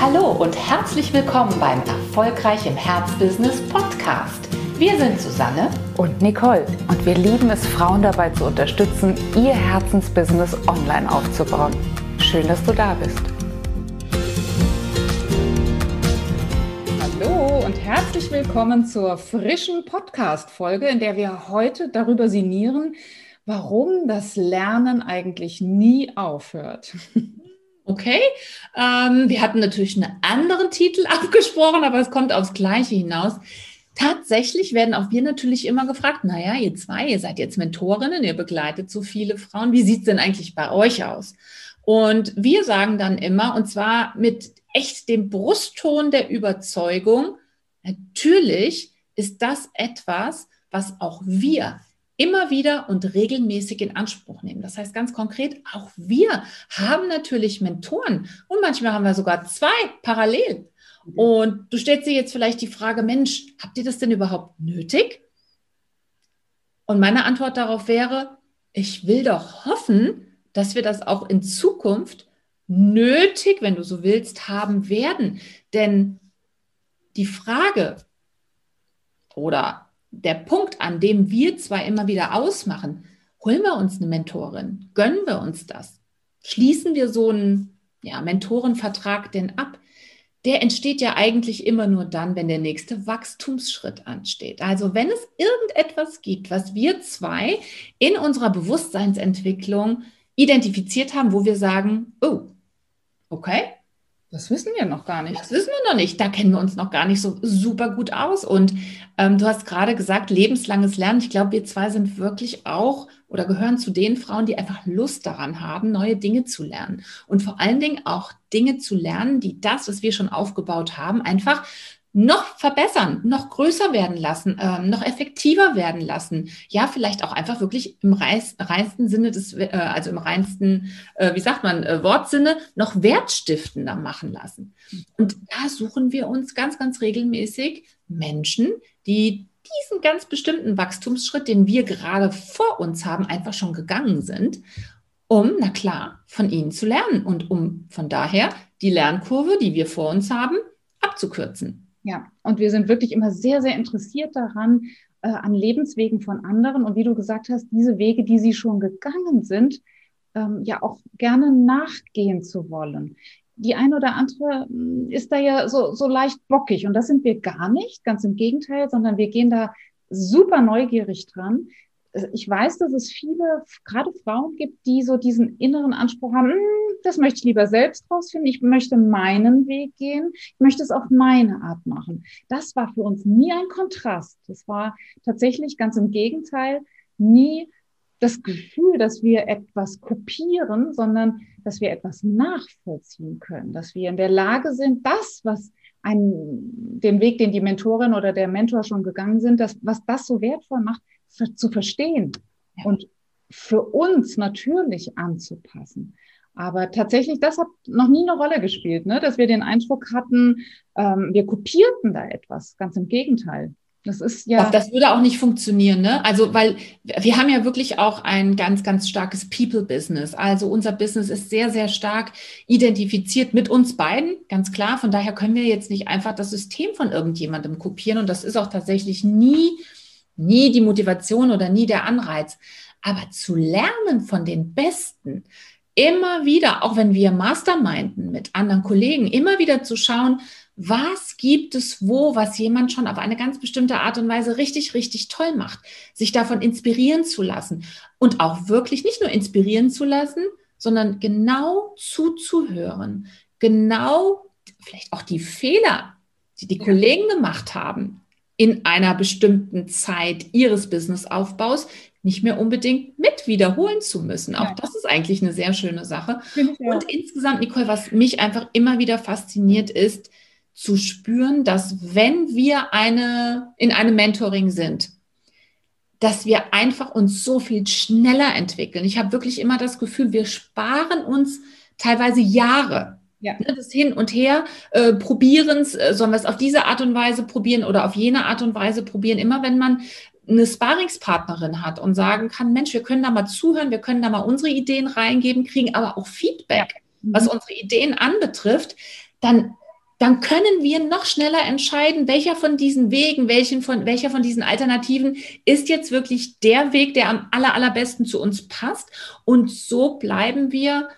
Hallo und herzlich willkommen beim Erfolgreich im Herzbusiness Podcast. Wir sind Susanne und Nicole und wir lieben es, Frauen dabei zu unterstützen, ihr Herzensbusiness online aufzubauen. Schön, dass du da bist. Hallo und herzlich willkommen zur frischen Podcast-Folge, in der wir heute darüber sinnieren, warum das Lernen eigentlich nie aufhört. Okay, ähm, wir hatten natürlich einen anderen Titel abgesprochen, aber es kommt aufs Gleiche hinaus. Tatsächlich werden auch wir natürlich immer gefragt, naja, ihr zwei, ihr seid jetzt Mentorinnen, ihr begleitet so viele Frauen, wie sieht es denn eigentlich bei euch aus? Und wir sagen dann immer, und zwar mit echt dem Brustton der Überzeugung, natürlich ist das etwas, was auch wir immer wieder und regelmäßig in Anspruch nehmen. Das heißt ganz konkret, auch wir haben natürlich Mentoren und manchmal haben wir sogar zwei parallel. Mhm. Und du stellst dir jetzt vielleicht die Frage, Mensch, habt ihr das denn überhaupt nötig? Und meine Antwort darauf wäre, ich will doch hoffen, dass wir das auch in Zukunft nötig, wenn du so willst, haben werden. Denn die Frage oder der Punkt, an dem wir zwar immer wieder ausmachen, holen wir uns eine Mentorin, gönnen wir uns das, schließen wir so einen ja, Mentorenvertrag denn ab, der entsteht ja eigentlich immer nur dann, wenn der nächste Wachstumsschritt ansteht. Also wenn es irgendetwas gibt, was wir zwei in unserer Bewusstseinsentwicklung identifiziert haben, wo wir sagen, oh, okay, das wissen wir noch gar nicht. Das wissen wir noch nicht. Da kennen wir uns noch gar nicht so super gut aus. Und ähm, du hast gerade gesagt, lebenslanges Lernen. Ich glaube, wir zwei sind wirklich auch oder gehören zu den Frauen, die einfach Lust daran haben, neue Dinge zu lernen. Und vor allen Dingen auch Dinge zu lernen, die das, was wir schon aufgebaut haben, einfach noch verbessern, noch größer werden lassen, ähm, noch effektiver werden lassen. Ja, vielleicht auch einfach wirklich im reinsten Sinne des, äh, also im reinsten, äh, wie sagt man, äh, Wortsinne, noch wertstiftender machen lassen. Und da suchen wir uns ganz, ganz regelmäßig Menschen, die diesen ganz bestimmten Wachstumsschritt, den wir gerade vor uns haben, einfach schon gegangen sind, um, na klar, von ihnen zu lernen und um von daher die Lernkurve, die wir vor uns haben, abzukürzen. Ja, und wir sind wirklich immer sehr, sehr interessiert daran, äh, an Lebenswegen von anderen. Und wie du gesagt hast, diese Wege, die sie schon gegangen sind, ähm, ja auch gerne nachgehen zu wollen. Die eine oder andere hm, ist da ja so, so leicht bockig. Und das sind wir gar nicht, ganz im Gegenteil, sondern wir gehen da super neugierig dran, ich weiß, dass es viele, gerade Frauen gibt, die so diesen inneren Anspruch haben, hm, das möchte ich lieber selbst rausfinden, ich möchte meinen Weg gehen, ich möchte es auf meine Art machen. Das war für uns nie ein Kontrast. Das war tatsächlich ganz im Gegenteil nie das Gefühl, dass wir etwas kopieren, sondern dass wir etwas nachvollziehen können, dass wir in der Lage sind, das, was ein, den Weg, den die Mentorin oder der Mentor schon gegangen sind, das, was das so wertvoll macht, zu verstehen und für uns natürlich anzupassen. Aber tatsächlich, das hat noch nie eine Rolle gespielt, ne? dass wir den Eindruck hatten, ähm, wir kopierten da etwas. Ganz im Gegenteil. Das ist ja. Das würde auch nicht funktionieren, ne? Also, weil wir haben ja wirklich auch ein ganz, ganz starkes People-Business. Also unser Business ist sehr, sehr stark identifiziert mit uns beiden, ganz klar. Von daher können wir jetzt nicht einfach das System von irgendjemandem kopieren. Und das ist auch tatsächlich nie nie die Motivation oder nie der Anreiz. Aber zu lernen von den Besten, immer wieder, auch wenn wir Masterminden mit anderen Kollegen, immer wieder zu schauen, was gibt es wo, was jemand schon auf eine ganz bestimmte Art und Weise richtig, richtig toll macht, sich davon inspirieren zu lassen. Und auch wirklich nicht nur inspirieren zu lassen, sondern genau zuzuhören, genau vielleicht auch die Fehler, die die Kollegen gemacht haben, in einer bestimmten Zeit ihres Businessaufbaus nicht mehr unbedingt mit wiederholen zu müssen. Auch das ist eigentlich eine sehr schöne Sache. Und insgesamt, Nicole, was mich einfach immer wieder fasziniert, ist zu spüren, dass wenn wir eine, in einem Mentoring sind, dass wir einfach uns so viel schneller entwickeln. Ich habe wirklich immer das Gefühl, wir sparen uns teilweise Jahre ja. Ne, das Hin und Her, äh, probieren's, äh, sollen wir es auf diese Art und Weise probieren oder auf jene Art und Weise probieren. Immer wenn man eine Sparingspartnerin hat und sagen kann, Mensch, wir können da mal zuhören, wir können da mal unsere Ideen reingeben, kriegen aber auch Feedback, ja. mhm. was unsere Ideen anbetrifft, dann dann können wir noch schneller entscheiden, welcher von diesen Wegen, welchen von, welcher von diesen Alternativen ist jetzt wirklich der Weg, der am aller, allerbesten zu uns passt. Und so bleiben wir,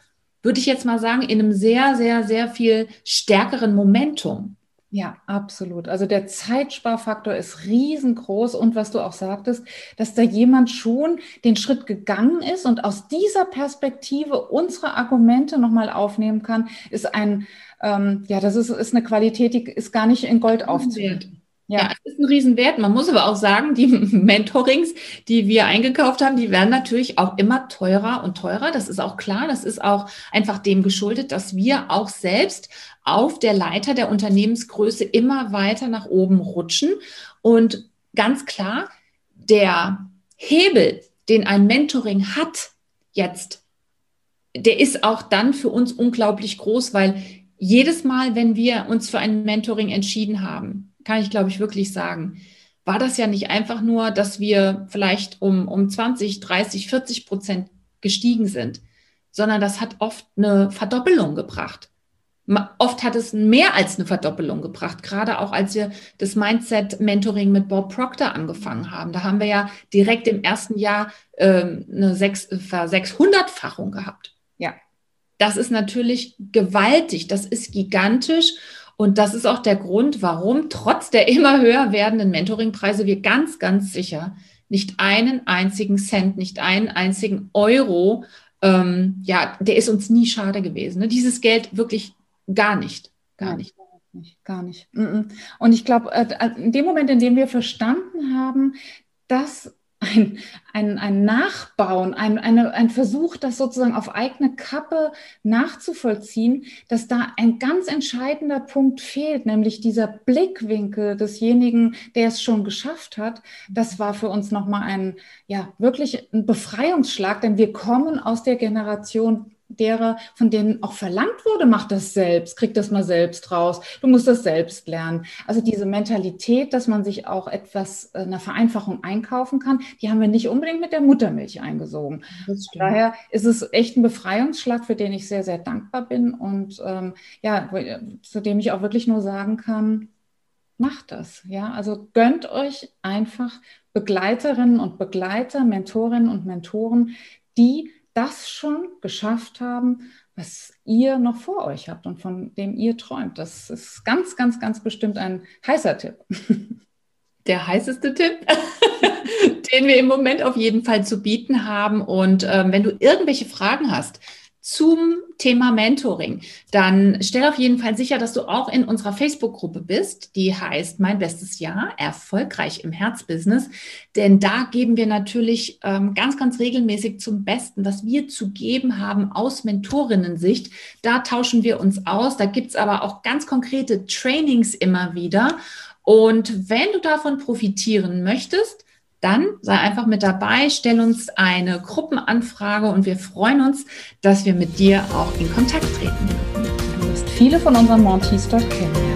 würde ich jetzt mal sagen, in einem sehr, sehr, sehr viel stärkeren Momentum. Ja, absolut. Also der Zeitsparfaktor ist riesengroß und was du auch sagtest, dass da jemand schon den Schritt gegangen ist und aus dieser Perspektive unsere Argumente nochmal aufnehmen kann, ist ein, ähm, ja, das ist, ist eine Qualität, die ist gar nicht in Gold aufzuwerten. Ja. ja, es ist ein Riesenwert. Man muss aber auch sagen, die Mentorings, die wir eingekauft haben, die werden natürlich auch immer teurer und teurer. Das ist auch klar. Das ist auch einfach dem geschuldet, dass wir auch selbst auf der Leiter der Unternehmensgröße immer weiter nach oben rutschen. Und ganz klar, der Hebel, den ein Mentoring hat jetzt, der ist auch dann für uns unglaublich groß, weil jedes Mal, wenn wir uns für ein Mentoring entschieden haben, kann ich, glaube ich, wirklich sagen, war das ja nicht einfach nur, dass wir vielleicht um, um 20, 30, 40 Prozent gestiegen sind, sondern das hat oft eine Verdoppelung gebracht. Oft hat es mehr als eine Verdoppelung gebracht, gerade auch als wir das Mindset-Mentoring mit Bob Proctor angefangen haben. Da haben wir ja direkt im ersten Jahr ähm, eine sechs, Sechshundertfachung gehabt. Ja. Das ist natürlich gewaltig, das ist gigantisch. Und das ist auch der Grund, warum trotz der immer höher werdenden Mentoringpreise wir ganz, ganz sicher nicht einen einzigen Cent, nicht einen einzigen Euro, ähm, ja, der ist uns nie schade gewesen. Ne? Dieses Geld wirklich gar nicht, gar nicht. Gar nicht. Und ich glaube, äh, in dem Moment, in dem wir verstanden haben, dass ein, ein, ein Nachbauen, ein, eine, ein Versuch, das sozusagen auf eigene Kappe nachzuvollziehen, dass da ein ganz entscheidender Punkt fehlt, nämlich dieser Blickwinkel desjenigen, der es schon geschafft hat. Das war für uns nochmal ein, ja, wirklich ein Befreiungsschlag, denn wir kommen aus der Generation derer, von denen auch verlangt wurde, mach das selbst, krieg das mal selbst raus, du musst das selbst lernen. Also diese Mentalität, dass man sich auch etwas, äh, eine Vereinfachung einkaufen kann, die haben wir nicht unbedingt mit der Muttermilch eingesogen. Daher ist es echt ein Befreiungsschlag, für den ich sehr, sehr dankbar bin und ähm, ja, zu dem ich auch wirklich nur sagen kann, macht das. Ja, also gönnt euch einfach Begleiterinnen und Begleiter, Mentorinnen und Mentoren, die das schon geschafft haben, was ihr noch vor euch habt und von dem ihr träumt. Das ist ganz, ganz, ganz bestimmt ein heißer Tipp. Der heißeste Tipp, den wir im Moment auf jeden Fall zu bieten haben. Und ähm, wenn du irgendwelche Fragen hast, zum Thema Mentoring, dann stell auf jeden Fall sicher, dass du auch in unserer Facebook-Gruppe bist. Die heißt Mein bestes Jahr, erfolgreich im Herzbusiness. Denn da geben wir natürlich ähm, ganz, ganz regelmäßig zum Besten, was wir zu geben haben aus Mentorinnen-Sicht. Da tauschen wir uns aus. Da gibt's aber auch ganz konkrete Trainings immer wieder. Und wenn du davon profitieren möchtest, dann sei einfach mit dabei, stell uns eine Gruppenanfrage und wir freuen uns, dass wir mit dir auch in Kontakt treten. Du wirst viele von unseren Montees dort kennen.